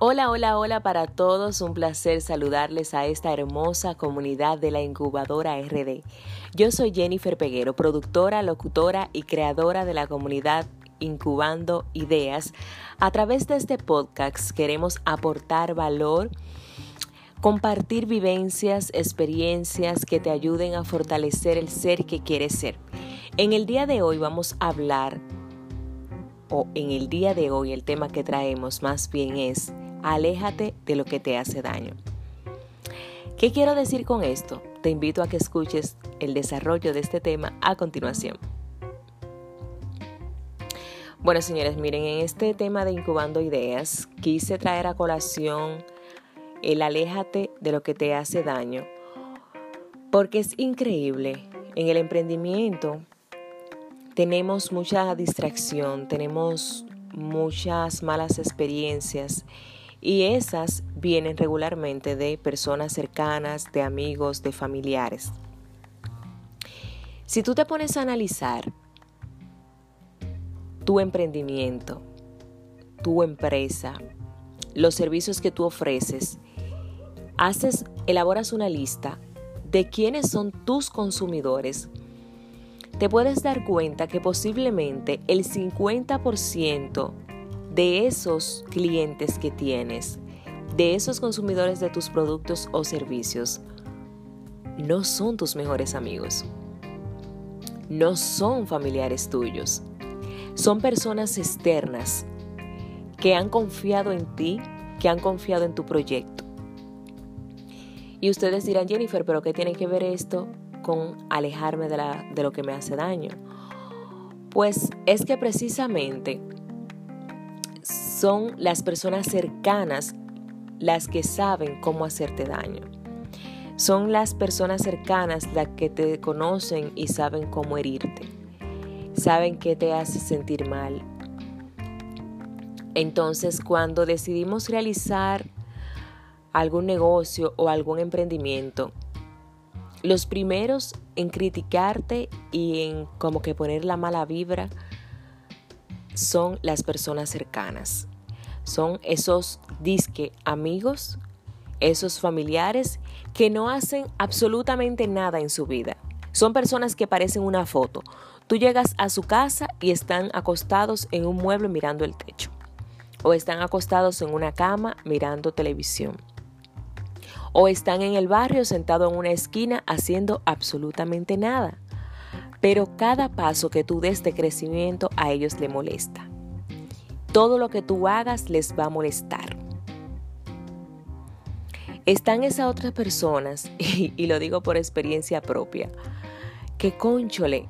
Hola, hola, hola para todos. Un placer saludarles a esta hermosa comunidad de la incubadora RD. Yo soy Jennifer Peguero, productora, locutora y creadora de la comunidad Incubando Ideas. A través de este podcast queremos aportar valor, compartir vivencias, experiencias que te ayuden a fortalecer el ser que quieres ser. En el día de hoy vamos a hablar, o en el día de hoy el tema que traemos más bien es aléjate de lo que te hace daño. ¿Qué quiero decir con esto? Te invito a que escuches el desarrollo de este tema a continuación. Bueno, señores, miren, en este tema de incubando ideas, quise traer a colación el aléjate de lo que te hace daño, porque es increíble. En el emprendimiento tenemos mucha distracción, tenemos muchas malas experiencias y esas vienen regularmente de personas cercanas, de amigos, de familiares. Si tú te pones a analizar tu emprendimiento, tu empresa, los servicios que tú ofreces, haces, elaboras una lista de quiénes son tus consumidores, te puedes dar cuenta que posiblemente el 50% de esos clientes que tienes, de esos consumidores de tus productos o servicios, no son tus mejores amigos. No son familiares tuyos. Son personas externas que han confiado en ti, que han confiado en tu proyecto. Y ustedes dirán, Jennifer, pero ¿qué tiene que ver esto con alejarme de, lo que me hace daño? Pues es que precisamente son las personas cercanas las que saben cómo hacerte daño. Son las personas cercanas las que te conocen y saben cómo herirte. Saben qué te hace sentir mal. Entonces, cuando decidimos realizar algún negocio o algún emprendimiento, los primeros en criticarte y en como que poner la mala vibra son las personas cercanas. Son esos disque amigos, esos familiares que no hacen absolutamente nada en su vida. Son personas que parecen una foto. Tú llegas a su casa y están acostados en un mueble mirando el techo. O están acostados en una cama mirando televisión. O están en el barrio sentado en una esquina haciendo absolutamente nada pero cada paso que tú des de crecimiento a ellos le molesta. Todo lo que tú hagas les va a molestar. Están esas otras personas, y, lo digo por experiencia propia, que conchole,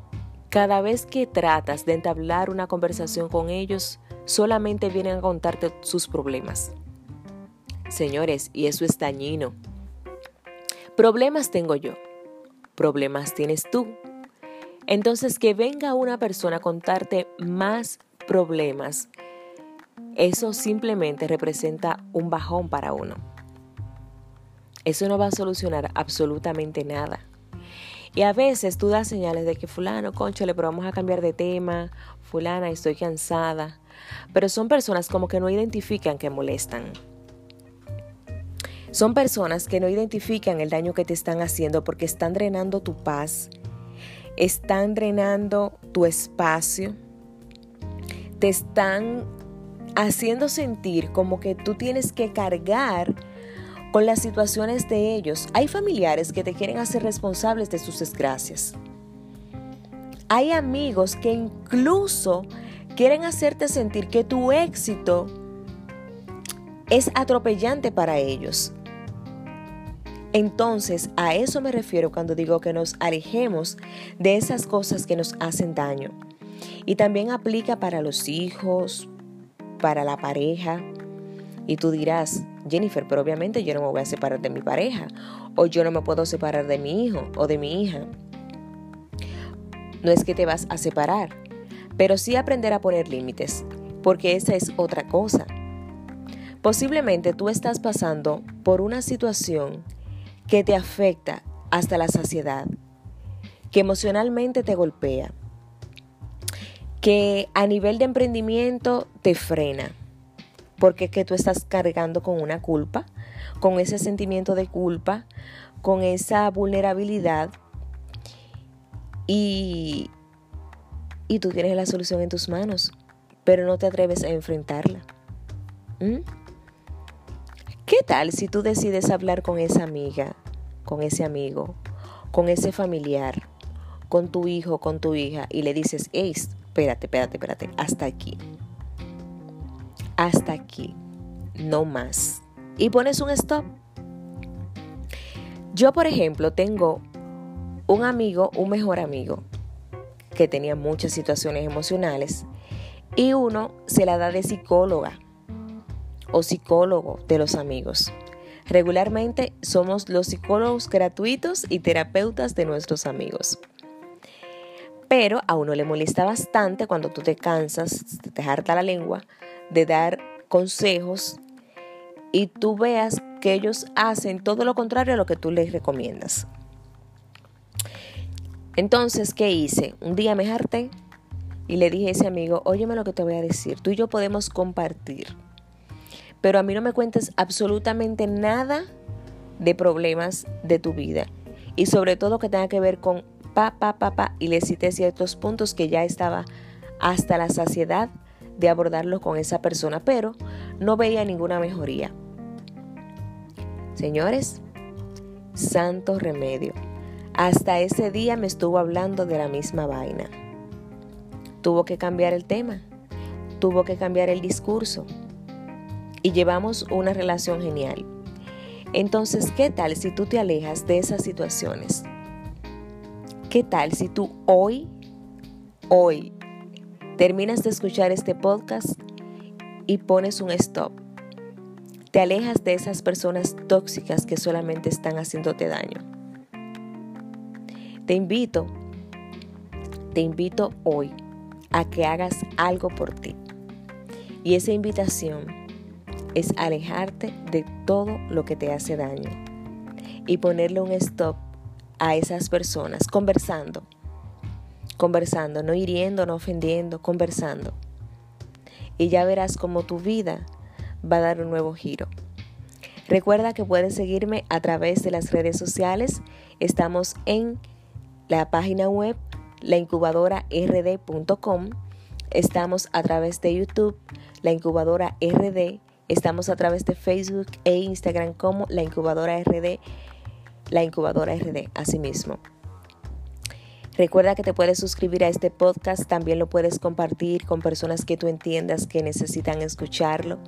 cada vez que tratas de entablar una conversación con ellos, solamente vienen a contarte sus problemas. Señores, y eso es dañino. Problemas tengo yo, problemas tienes tú. Entonces, que venga una persona a contarte más problemas, eso simplemente representa un bajón para uno. Eso no va a solucionar absolutamente nada. Y a veces tú das señales de que fulano, conchale, pero vamos a cambiar de tema, fulana, estoy cansada. Pero son personas como que no identifican que molestan. Son personas que no identifican el daño que te están haciendo porque están drenando tu paz, están drenando tu espacio, te están haciendo sentir como que tú tienes que cargar con las situaciones de ellos. Hay familiares que te quieren hacer responsables de sus desgracias. Hay amigos que incluso quieren hacerte sentir que tu éxito es atropellante para ellos. Entonces, a eso me refiero cuando digo que nos alejemos de esas cosas que nos hacen daño. Y también aplica para los hijos, para la pareja. Y tú dirás, Jennifer, pero obviamente yo no me voy a separar de mi pareja. O yo no me puedo separar de mi hijo o de mi hija. No es que te vas a separar, pero sí aprender a poner límites, porque esa es otra cosa. Posiblemente tú estás pasando por una situación que te afecta hasta la saciedad, que emocionalmente te golpea, que a nivel de emprendimiento te frena, porque es que tú estás cargando con una culpa, con ese sentimiento de culpa, con esa vulnerabilidad y, y tú tienes la solución en tus manos, pero no te atreves a enfrentarla. ¿Mm? ¿Qué tal si tú decides hablar con esa amiga, con ese amigo, con ese familiar, con tu hijo, con tu hija y le dices, hey, espérate, espérate, espérate, hasta aquí. Hasta aquí, no más. Y pones un stop. Yo, por ejemplo, tengo un amigo, un mejor amigo, que tenía muchas situaciones emocionales y uno se la da de psicóloga o psicólogo de los amigos. Regularmente somos los psicólogos gratuitos y terapeutas de nuestros amigos. Pero a uno le molesta bastante cuando tú te cansas, te harta la lengua, de dar consejos y tú veas que ellos hacen todo lo contrario a lo que tú les recomiendas. Entonces, ¿qué hice? Un día me harté y le dije a ese amigo, óyeme lo que te voy a decir, tú y yo podemos compartir, pero a mí no me cuentes absolutamente nada de problemas de tu vida y sobre todo que tenga que ver con pa, pa, pa, y le cité ciertos puntos que ya estaba hasta la saciedad de abordarlo con esa persona, pero no veía ninguna mejoría. Señores, santo remedio. Hasta ese día me estuvo hablando de la misma vaina. Tuvo que cambiar el tema, tuvo que cambiar el discurso y llevamos una relación genial. Entonces, ¿qué tal si tú te alejas de esas situaciones? ¿Qué tal si tú hoy, hoy, terminas de escuchar este podcast y pones un stop? Te alejas de esas personas tóxicas que solamente están haciéndote daño. Te invito, te invito hoy a que hagas algo por ti. Y esa invitación es alejarte de todo lo que te hace daño y ponerle un stop a esas personas conversando, conversando, no hiriendo, no ofendiendo, conversando. Y ya verás cómo tu vida va a dar un nuevo giro. Recuerda que puedes seguirme a través de las redes sociales. Estamos en la página web laincubadorard.com. Estamos a través de YouTube, la incubadora RD. Estamos a través de Facebook e Instagram como la incubadora RD, la incubadora RD, asimismo. Recuerda que te puedes suscribir a este podcast, también lo puedes compartir con personas que tú entiendas que necesitan escucharlo.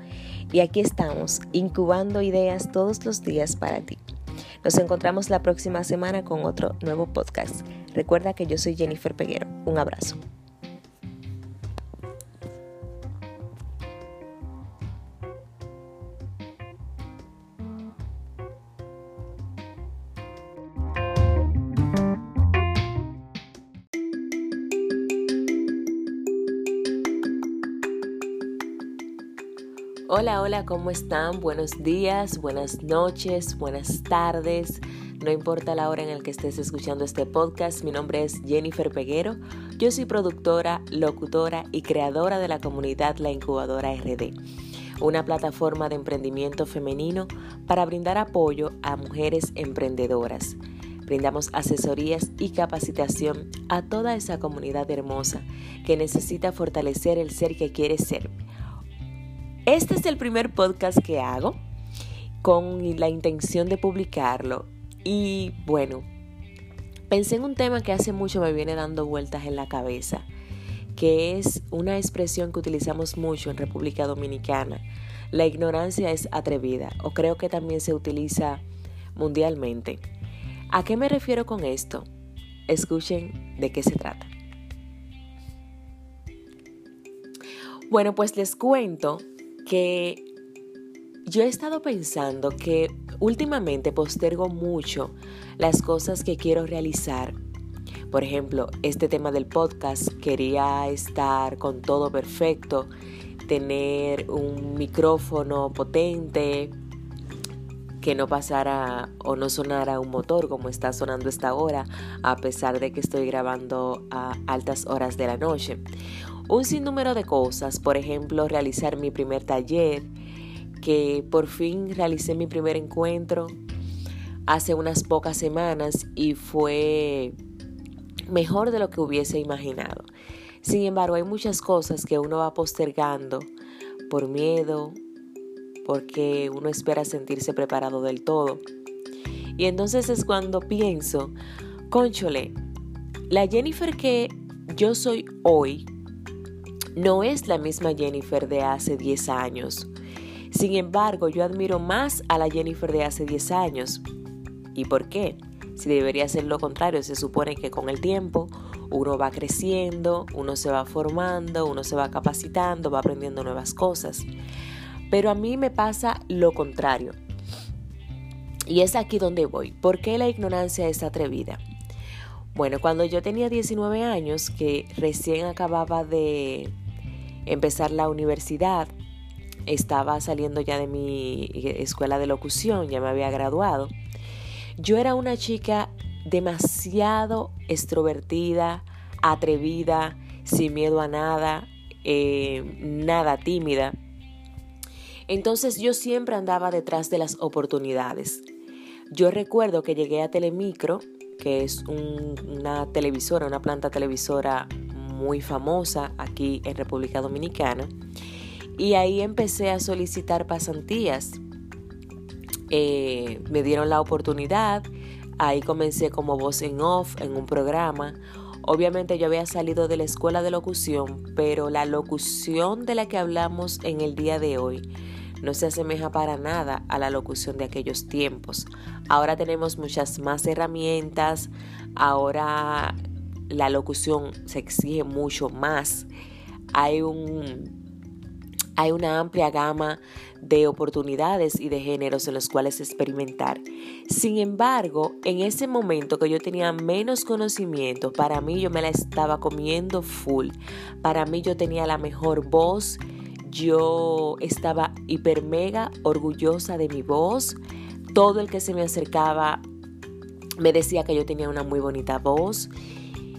Y aquí estamos, incubando ideas todos los días para ti. Nos encontramos la próxima semana con otro nuevo podcast. Recuerda que yo soy Jennifer Peguero. Un abrazo. Hola, hola, ¿cómo están? Buenos días, buenas noches, buenas tardes. No importa la hora en la que estés escuchando este podcast, mi nombre es Jennifer Peguero. Yo soy productora, locutora y creadora de la comunidad La Incubadora RD, una plataforma de emprendimiento femenino para brindar apoyo a mujeres emprendedoras. Brindamos asesorías y capacitación a toda esa comunidad hermosa que necesita fortalecer el ser que quiere ser este es el primer podcast que hago con la intención de publicarlo y bueno, pensé en un tema que hace mucho me viene dando vueltas en la cabeza, que es una expresión que utilizamos mucho en República Dominicana. La ignorancia es atrevida o creo que también se utiliza mundialmente. ¿A qué me refiero con esto? Escuchen de qué se trata. Bueno, pues les cuento que yo he estado pensando que últimamente postergo mucho las cosas que quiero realizar. Por ejemplo, este tema del podcast, quería estar con todo perfecto, tener un micrófono potente, que no pasara o no sonara un motor como está sonando esta hora, a pesar de que estoy grabando a altas horas de la noche un sinnúmero de cosas, por ejemplo, realizar mi primer taller, que por fin realicé mi primer encuentro hace unas pocas semanas y fue mejor de lo que hubiese imaginado. Sin embargo, hay muchas cosas que uno va postergando por miedo, porque uno espera sentirse preparado del todo. Y entonces es cuando pienso, conchole, la Jennifer que yo soy hoy no es la misma Jennifer de hace 10 años. Sin embargo, yo admiro más a la Jennifer de hace 10 años. ¿Y por qué? Si debería ser lo contrario, se supone que con el tiempo uno va creciendo, uno se va formando, uno se va capacitando, va aprendiendo nuevas cosas. Pero a mí me pasa lo contrario. Y es aquí donde voy. ¿Por qué la ignorancia es atrevida? Bueno, cuando yo tenía 19 años, que recién acababa de empezar la universidad, estaba saliendo ya de mi escuela de locución, ya me había graduado. Yo era una chica demasiado extrovertida, atrevida, sin miedo a nada, eh, nada tímida. Entonces yo siempre andaba detrás de las oportunidades. Yo recuerdo que llegué a Telemicro, que es una televisora, una planta televisora muy famosa aquí en República Dominicana, y ahí empecé a solicitar pasantías eh, me dieron la oportunidad, ahí comencé como voz en off en un programa. Obviamente yo había salido de la escuela de locución, pero la locución de la que hablamos en el día de hoy no se asemeja para nada a la locución de aquellos tiempos. Ahora tenemos muchas más herramientas, ahora la locución se exige mucho más. Hay un hay una amplia gama de oportunidades y de géneros en los cuales experimentar. Sin embargo, en ese momento que yo tenía menos conocimiento, para mí yo me la estaba comiendo full. Para mí yo tenía la mejor voz. Yo estaba hiper mega orgullosa de mi voz. Todo el que se me acercaba me decía que yo tenía una muy bonita voz.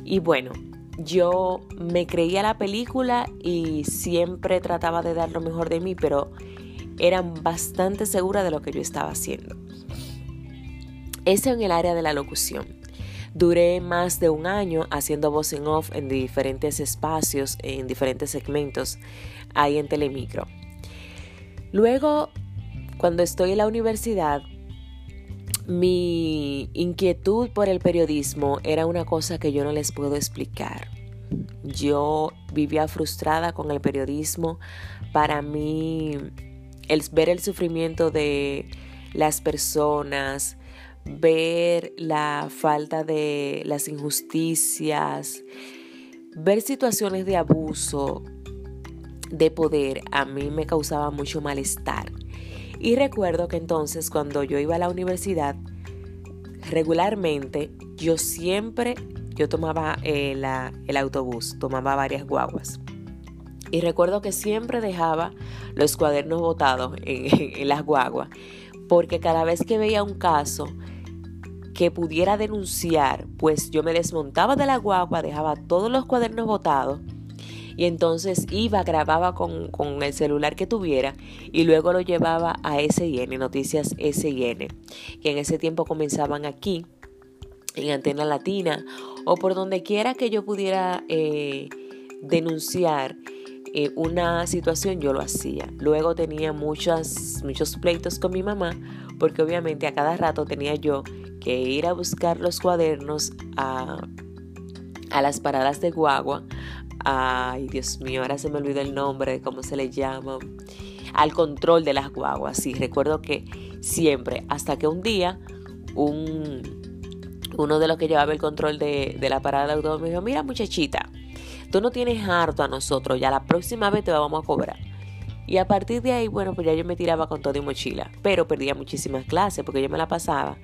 Y bueno, yo me creía la película y siempre trataba de dar lo mejor de mí, pero era bastante segura de lo que yo estaba haciendo. Eso en el área de la locución. Duré más de un año haciendo voz off en diferentes espacios, en diferentes segmentos, ahí en Telemicro. Luego, cuando estoy en la universidad, mi inquietud por el periodismo era una cosa que yo no les puedo explicar. Yo vivía frustrada con el periodismo. Para mí, el ver el sufrimiento de las personas, ver la falta de las injusticias, ver situaciones de abuso, de poder, a mí me causaba mucho malestar. Y recuerdo que entonces cuando yo iba a la universidad, regularmente yo siempre, yo tomaba eh, el autobús, tomaba varias guaguas. Y recuerdo que siempre dejaba los cuadernos botados en, en las guaguas, porque cada vez que veía un caso que pudiera denunciar, pues yo me desmontaba de la guagua, dejaba todos los cuadernos botados y entonces iba, grababa con, el celular que tuviera y luego lo llevaba a SIN, Noticias SIN, que en ese tiempo comenzaban aquí, en Antena Latina, o por donde quiera que yo pudiera eh, denunciar eh, una situación, yo lo hacía. Luego tenía muchas, muchos pleitos con mi mamá, porque obviamente a cada rato tenía yo que ir a buscar los cuadernos a, a las paradas de guagua Ay, Dios mío, ahora se me olvidó el nombre de cómo se le llama. Al control de las guaguas. Sí, recuerdo que siempre, hasta que un día, un, uno de los que llevaba el control de, la parada de autobús me dijo, mira muchachita, tú no tienes harto a nosotros, ya la próxima vez te vamos a cobrar. Y a partir de ahí, bueno, pues ya yo me tiraba con todo y mochila, pero perdía muchísimas clases porque yo me la pasaba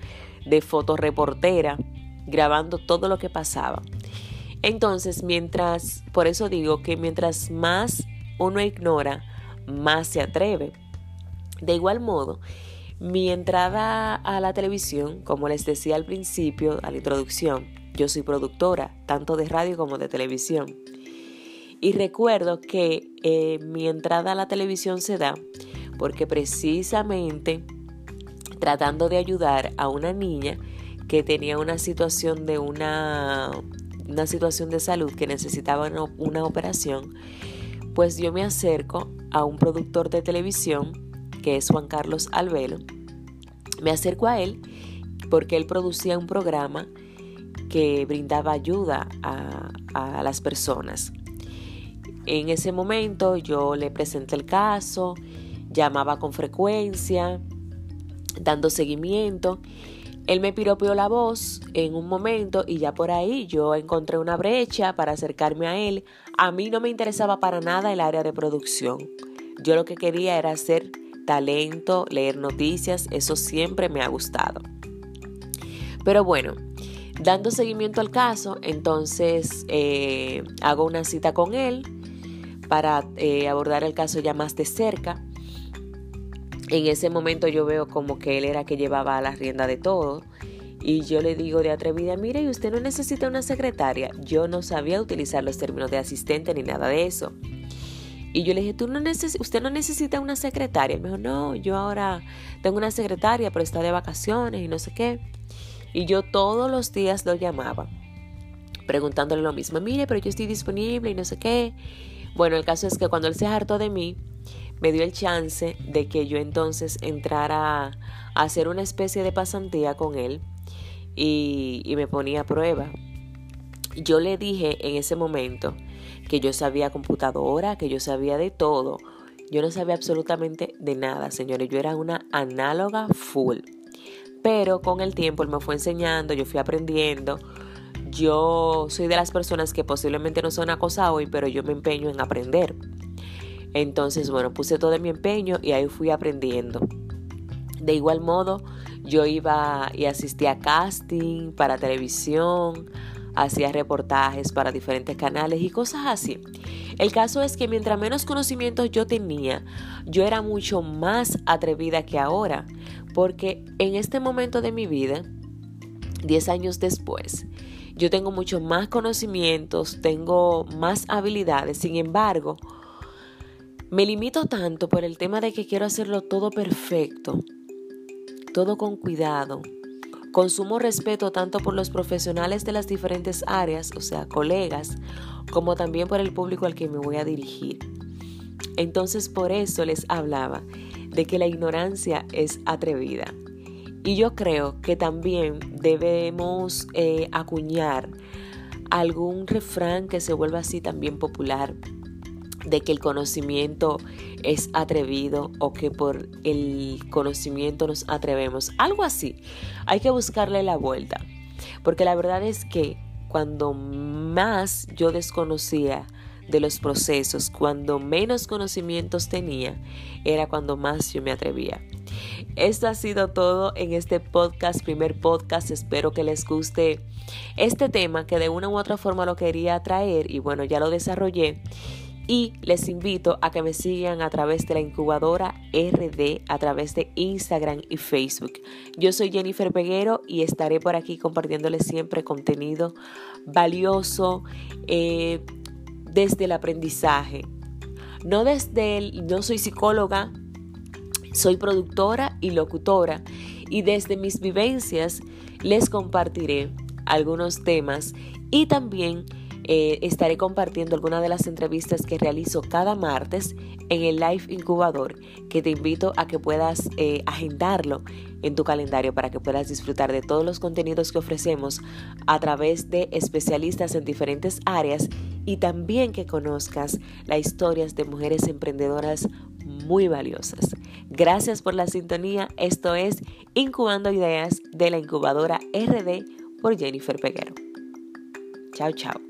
de fotoreportera grabando todo lo que pasaba. Entonces, mientras, por eso digo que mientras más uno ignora, más se atreve. De igual modo, mi entrada a la televisión, como les decía al principio, a la introducción, yo soy productora, tanto de radio como de televisión. Y recuerdo que eh, mi entrada a la televisión se da porque precisamente tratando de ayudar a una niña que tenía una situación de una, una situación de salud que necesitaba una, operación, pues yo me acerco a un productor de televisión que es Juan Carlos Albelo. Me acerco a él porque él producía un programa que brindaba ayuda a, a las personas. En ese momento yo le presenté el caso, llamaba con frecuencia, dando seguimiento. Él me piropeó la voz en un momento y ya por ahí yo encontré una brecha para acercarme a él. A mí no me interesaba para nada el área de producción. Yo lo que quería era hacer talento, leer noticias, eso siempre me ha gustado. Pero bueno, dando seguimiento al caso, entonces eh, hago una cita con él para eh, abordar el caso ya más de cerca. En ese momento yo veo como que él era que llevaba la rienda de todo. Y yo le digo de atrevida, mire, ¿y usted no necesita una secretaria? Yo no sabía utilizar los términos de asistente ni nada de eso. Y yo le dije, ¿Tú no ¿usted no necesita una secretaria? me dijo, no, yo ahora tengo una secretaria, pero está de vacaciones y no sé qué. Y yo todos los días lo llamaba, preguntándole lo mismo, mire, pero yo estoy disponible y no sé qué. Bueno, el caso es que cuando él se hartó de mí, me dio el chance de que yo entonces entrara a hacer una especie de pasantía con él y, me ponía a prueba. Yo le dije en ese momento que yo sabía computadora, que yo sabía de todo. Yo no sabía absolutamente de nada, señores. Yo era una análoga full. Pero con el tiempo él me fue enseñando, yo fui aprendiendo. Yo soy de las personas que posiblemente no son acosadas hoy, pero yo me empeño en aprender. Entonces, bueno, puse todo mi empeño y ahí fui aprendiendo. De igual modo, yo iba y asistía a casting para televisión, hacía reportajes para diferentes canales y cosas así. El caso es que mientras menos conocimientos yo tenía, yo era mucho más atrevida que ahora, porque en este momento de mi vida, 10 años después, yo tengo mucho más conocimientos, tengo más habilidades, sin embargo, me limito tanto por el tema de que quiero hacerlo todo perfecto, todo con cuidado. Consumo respeto tanto por los profesionales de las diferentes áreas, o sea, colegas, como también por el público al que me voy a dirigir. Entonces por eso les hablaba de que la ignorancia es atrevida. Y yo creo que también debemos eh, acuñar algún refrán que se vuelva así también popular de que el conocimiento es atrevido o que por el conocimiento nos atrevemos. Algo así. Hay que buscarle la vuelta. Porque la verdad es que cuando más yo desconocía de los procesos, cuando menos conocimientos tenía, era cuando más yo me atrevía. Esto ha sido todo en este podcast, primer podcast. Espero que les guste este tema que de una u otra forma lo quería traer y bueno, ya lo desarrollé y les invito a que me sigan a través de la incubadora RD, a través de Instagram y Facebook. Yo soy Jennifer Peguero y estaré por aquí compartiéndoles siempre contenido valioso eh, desde el aprendizaje. No desde el, no soy psicóloga, soy productora y locutora y desde mis vivencias les compartiré algunos temas y también eh, estaré compartiendo algunas de las entrevistas que realizo cada martes en el Live Incubador, que te invito a que puedas eh, agendarlo en tu calendario para que puedas disfrutar de todos los contenidos que ofrecemos a través de especialistas en diferentes áreas y también que conozcas las historias de mujeres emprendedoras muy valiosas. Gracias por la sintonía. Esto es Incubando Ideas de la incubadora RD por Jennifer Peguero. Chao, chao.